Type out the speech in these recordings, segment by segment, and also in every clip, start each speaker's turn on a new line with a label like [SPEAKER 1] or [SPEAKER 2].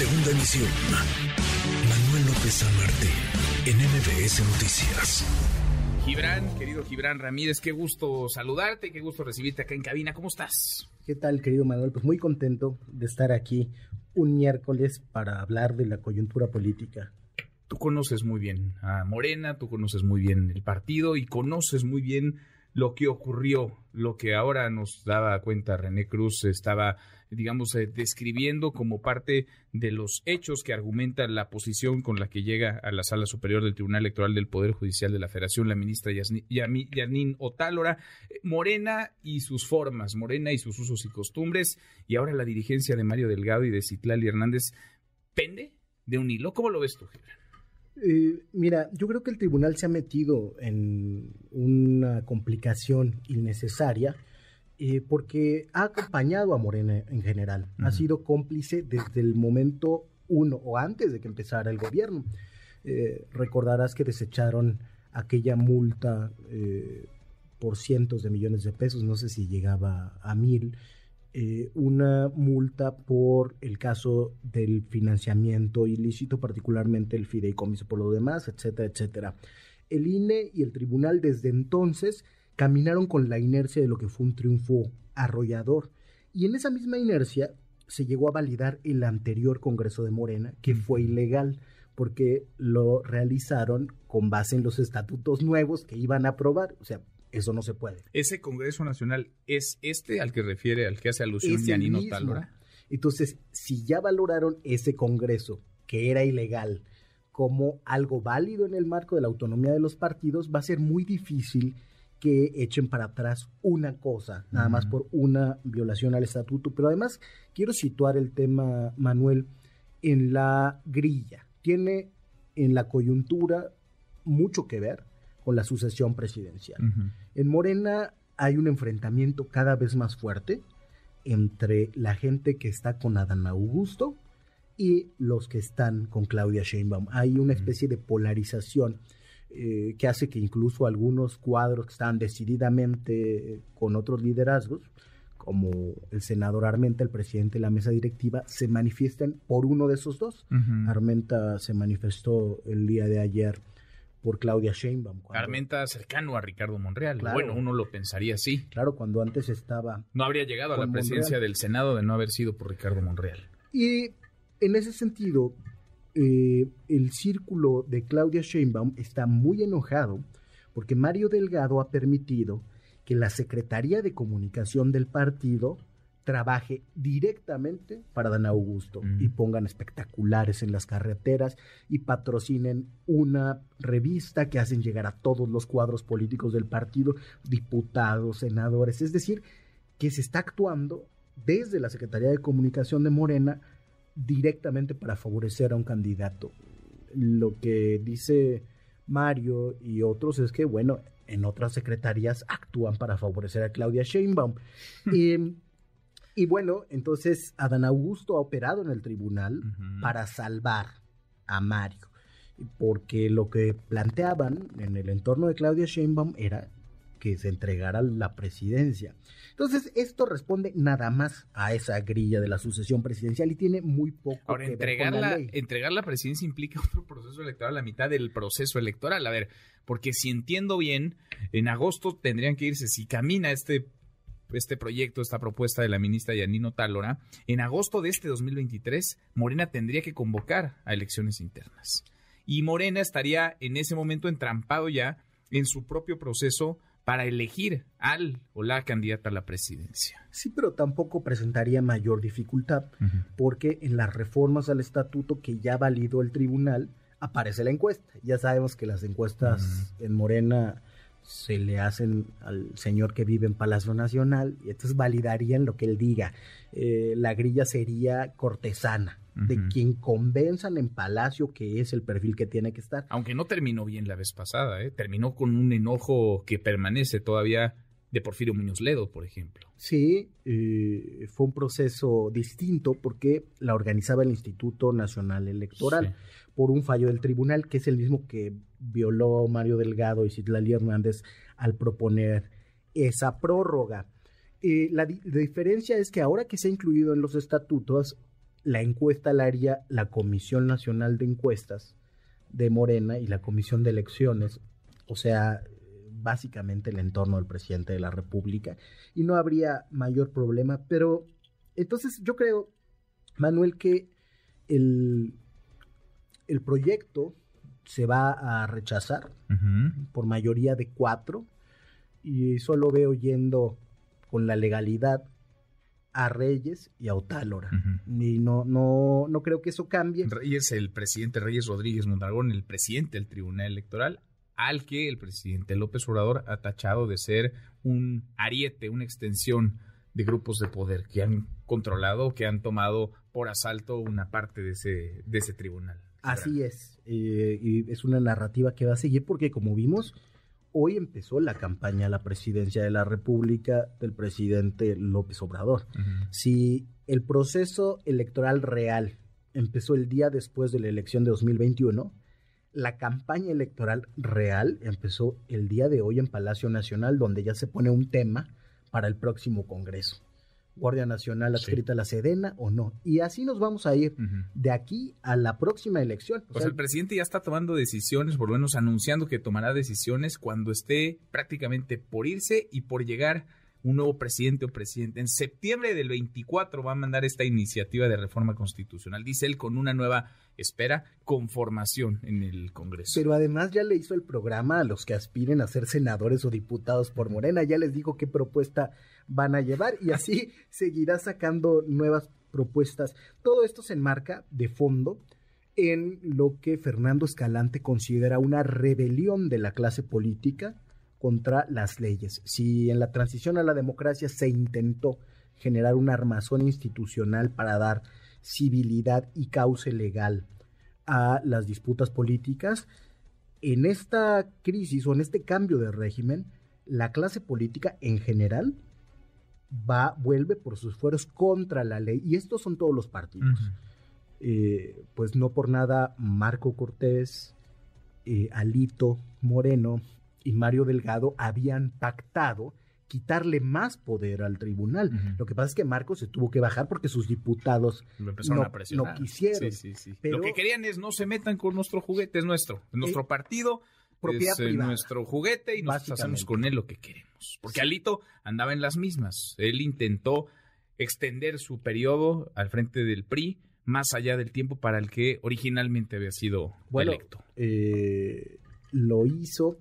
[SPEAKER 1] Segunda emisión. Manuel López San Martín, en MBS Noticias.
[SPEAKER 2] Gibran, querido Gibran Ramírez, qué gusto saludarte, qué gusto recibirte acá en cabina. ¿Cómo estás?
[SPEAKER 3] ¿Qué tal, querido Manuel? Pues muy contento de estar aquí un miércoles para hablar de la coyuntura política.
[SPEAKER 2] Tú conoces muy bien a Morena, tú conoces muy bien el partido y conoces muy bien lo que ocurrió, lo que ahora nos daba cuenta René Cruz estaba, digamos, eh, describiendo como parte de los hechos que argumentan la posición con la que llega a la Sala Superior del Tribunal Electoral del Poder Judicial de la Federación la ministra Yanín Otálora, eh, Morena y sus formas, Morena y sus usos y costumbres, y ahora la dirigencia de Mario Delgado y de Citlali Hernández, ¿pende de un hilo? ¿Cómo lo ves tú,
[SPEAKER 3] eh, mira, yo creo que el tribunal se ha metido en una complicación innecesaria eh, porque ha acompañado a Morena en general. Ha sido cómplice desde el momento uno o antes de que empezara el gobierno. Eh, recordarás que desecharon aquella multa por cientos de millones de pesos, no sé si llegaba a mil, eh, una multa por el caso del financiamiento ilícito, particularmente el fideicomiso por lo demás, etcétera, etcétera. El INE y el tribunal desde entonces caminaron con la inercia de lo que fue un triunfo arrollador. Y en esa misma inercia se llegó a validar el anterior Congreso de Morena, que fue ilegal, porque lo realizaron con base en los estatutos nuevos que iban a aprobar. O sea, eso no se puede.
[SPEAKER 2] ¿Ese Congreso Nacional es este al que refiere, al que hace alusión Yanino Talora?
[SPEAKER 3] Entonces, si ya valoraron ese Congreso, que era ilegal, como algo válido en el marco de la autonomía de los partidos, va a ser muy difícil que echen para atrás una cosa, nada más por una violación al estatuto. Pero además, quiero situar el tema, Manuel, en la grilla. Tiene en la coyuntura mucho que ver con la sucesión presidencial. En Morena hay un enfrentamiento cada vez más fuerte entre la gente que está con Adán Augusto y los que están con Claudia Sheinbaum. Hay una especie de polarización eh, que hace que incluso algunos cuadros que están decididamente con otros liderazgos, como el senador Armenta, el presidente de la mesa directiva, se manifiesten por uno de esos dos. Armenta se manifestó el día de ayer por Claudia Sheinbaum.
[SPEAKER 2] Armenta cercano a Ricardo Monreal. bueno, uno lo pensaría así.
[SPEAKER 3] Claro, cuando antes estaba...
[SPEAKER 2] No habría llegado a la presidencia del Senado de no haber sido por Ricardo Monreal.
[SPEAKER 3] Y en ese sentido, eh, el círculo de Claudia Sheinbaum está muy enojado porque Mario Delgado ha permitido que la Secretaría de Comunicación del partido trabaje directamente para Dan Augusto y pongan espectaculares en las carreteras y patrocinen una revista que hacen llegar a todos los cuadros políticos del partido, diputados, senadores, es decir, que se está actuando desde la Secretaría de Comunicación de Morena directamente para favorecer a un candidato. Lo que dice Mario y otros es que, bueno, en otras secretarías actúan para favorecer a Claudia Sheinbaum. y y bueno, entonces Adán Augusto ha operado en el tribunal para salvar a Mario, porque lo que planteaban en el entorno de Claudia Sheinbaum era que se entregara la presidencia. Entonces, esto responde nada más a esa grilla de la sucesión presidencial y tiene muy poco
[SPEAKER 2] Ahora, que entregar ver con la, ley. entregar la presidencia implica otro proceso electoral, la mitad del proceso electoral. A ver, porque si entiendo bien, en agosto tendrían que irse, si camina este este proyecto, esta propuesta de la ministra Yanino Tálora, en agosto de este 2023, Morena tendría que convocar a elecciones internas. Y Morena estaría en ese momento entrampado ya en su propio proceso para elegir al o la candidata a la presidencia.
[SPEAKER 3] Sí, pero tampoco presentaría mayor dificultad, porque en las reformas al estatuto que ya validó el tribunal, aparece la encuesta. Ya sabemos que las encuestas en Morena se le hacen al señor que vive en Palacio Nacional y entonces validarían lo que él diga. Eh, la grilla sería cortesana, de quien convenzan en Palacio que es el perfil que tiene que estar.
[SPEAKER 2] Aunque no terminó bien la vez pasada, ¿eh? terminó con un enojo que permanece todavía de Porfirio Muñoz Ledo, por ejemplo.
[SPEAKER 3] Sí, eh, fue un proceso distinto porque la organizaba el Instituto Nacional Electoral por un fallo del tribunal, que es el mismo que violó Mario Delgado y Citlali Hernández al proponer esa prórroga. Eh, la, diferencia es que ahora que se ha incluido en los estatutos, la encuesta la haría la Comisión Nacional de Encuestas de Morena y la Comisión de Elecciones, o sea, básicamente el entorno del presidente de la República, y no habría mayor problema, pero entonces yo creo, Manuel, que el, el proyecto se va a rechazar por mayoría de cuatro y solo veo yendo con la legalidad a Reyes y a Otálora. Y no, no, no creo que eso cambie.
[SPEAKER 2] Reyes, el presidente Reyes Rodríguez Mondragón, el presidente del Tribunal Electoral, al que el presidente López Obrador ha tachado de ser un ariete, una extensión de grupos de poder que han controlado, que han tomado por asalto una parte de ese, de ese tribunal.
[SPEAKER 3] Así es, eh, y es una narrativa que va a seguir porque como vimos, hoy empezó la campaña a la presidencia de la República del presidente López Obrador. Si el proceso electoral real empezó el día después de la elección de 2021, la campaña electoral real empezó el día de hoy en Palacio Nacional, donde ya se pone un tema para el próximo Congreso. Guardia Nacional adscrita a la Sedena o no. Y así nos vamos a ir de aquí a la próxima elección.
[SPEAKER 2] O, sea, el presidente ya está tomando decisiones, por lo menos anunciando que tomará decisiones cuando esté prácticamente por irse y por llegar un nuevo presidente o presidente. En septiembre del 24 va a mandar esta iniciativa de reforma constitucional, dice él, con una nueva, espera, conformación en el Congreso.
[SPEAKER 3] Pero además ya le hizo el programa a los que aspiren a ser senadores o diputados por Morena, ya les dijo qué propuesta van a llevar y así seguirá sacando nuevas propuestas. Todo esto se enmarca de fondo en lo que Fernando Escalante considera una rebelión de la clase política contra las leyes. Si en la transición a la democracia se intentó generar un armazón institucional para dar civilidad y cauce legal a las disputas políticas, en esta crisis o en este cambio de régimen, la clase política en general va, vuelve por sus fueros contra la ley, y estos son todos los partidos. Eh, pues no por nada Marco Cortés, eh, Alito Moreno y Mario Delgado habían pactado quitarle más poder al tribunal. Lo que pasa es que Marco se tuvo que bajar porque sus diputados no, no, quisieron.
[SPEAKER 2] Lo que querían es no se metan con nuestro juguete, es nuestro, es nuestro eh, partido, propiedad es nuestro juguete y nosotros hacemos con él lo que queremos. Porque Alito andaba en las mismas. Él intentó extender su periodo al frente del PRI más allá del tiempo para el que originalmente había sido electo.
[SPEAKER 3] Eh, lo hizo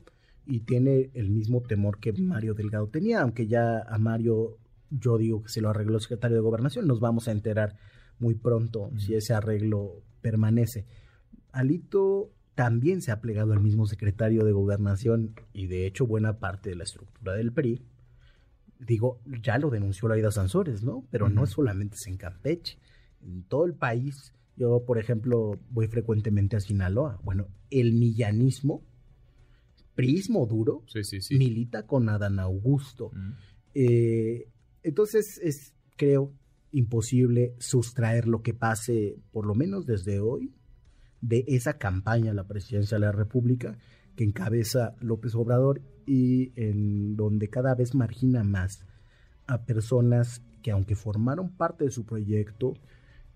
[SPEAKER 3] y tiene el mismo temor que Mario Delgado tenía, aunque ya a Mario yo digo que se lo arregló el secretario de Gobernación, nos vamos a enterar muy pronto si ese arreglo permanece. Alito también se ha plegado al mismo secretario de Gobernación y de hecho buena parte de la estructura del PRI. Digo, ya lo denunció Laida Sansores, ¿no? Pero no solamente es en Campeche, en todo el país. Yo, por ejemplo, voy frecuentemente a Sinaloa. Bueno, el millanismo, prismo duro, milita con Adán Augusto. Eh, entonces es, creo, imposible sustraer lo que pase, por lo menos desde hoy, de esa campaña a la presidencia de la República que encabeza López Obrador y en donde cada vez margina más a personas que aunque formaron parte de su proyecto,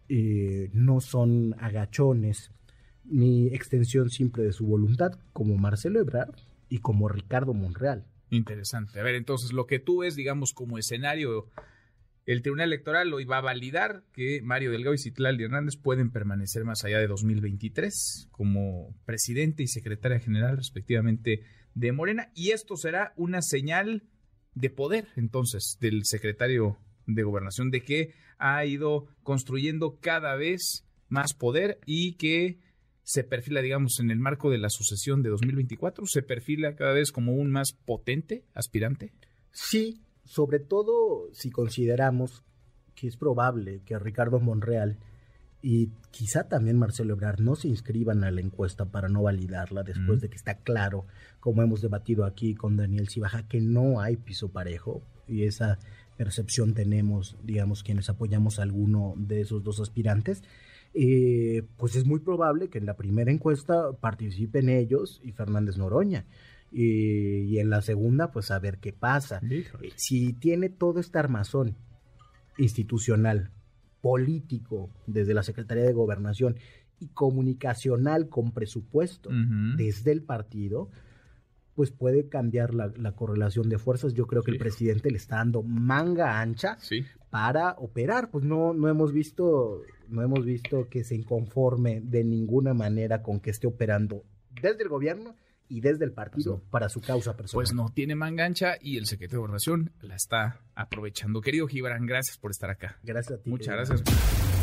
[SPEAKER 3] eh, no son agachones ni extensión simple de su voluntad, como Marcelo Ebrard y como Ricardo Monreal.
[SPEAKER 2] Interesante. A ver, entonces lo que tú ves, digamos, como escenario el Tribunal Electoral hoy va a validar que Mario Delgado y Citlali Hernández pueden permanecer más allá de 2023 como presidente y secretaria general respectivamente de Morena y esto será una señal de poder entonces del secretario de gobernación de que ha ido construyendo cada vez más poder y que se perfila, digamos, en el marco de la sucesión de 2024, se perfila cada vez como un más potente aspirante.
[SPEAKER 3] Sí, sobre todo si consideramos que es probable que Ricardo Monreal y quizá también Marcelo Ebrard no se inscriban a la encuesta para no validarla después de que está claro, como hemos debatido aquí con Daniel Cibaja, que no hay piso parejo. Y esa percepción tenemos, digamos, quienes apoyamos a alguno de esos dos aspirantes, eh, pues es muy probable que en la primera encuesta participen ellos y Fernández Noroña y, en la segunda, pues a ver qué pasa. Si tiene todo este armazón institucional político desde la Secretaría de Gobernación y comunicacional con presupuesto desde el partido, pues puede cambiar la, la correlación de fuerzas. Yo creo que
[SPEAKER 2] Sí.
[SPEAKER 3] el presidente le está dando manga ancha
[SPEAKER 2] Sí.
[SPEAKER 3] para operar. Pues no, no hemos visto, no hemos visto que se inconforme de ninguna manera con que esté operando desde el gobierno y desde el partido
[SPEAKER 2] Pasó.
[SPEAKER 3] para su causa personal.
[SPEAKER 2] Pues no tiene mangancha y el secretario de Gobernación la está aprovechando. Querido Gibran, gracias por estar acá.
[SPEAKER 3] Gracias a ti.
[SPEAKER 2] Muchas gracias.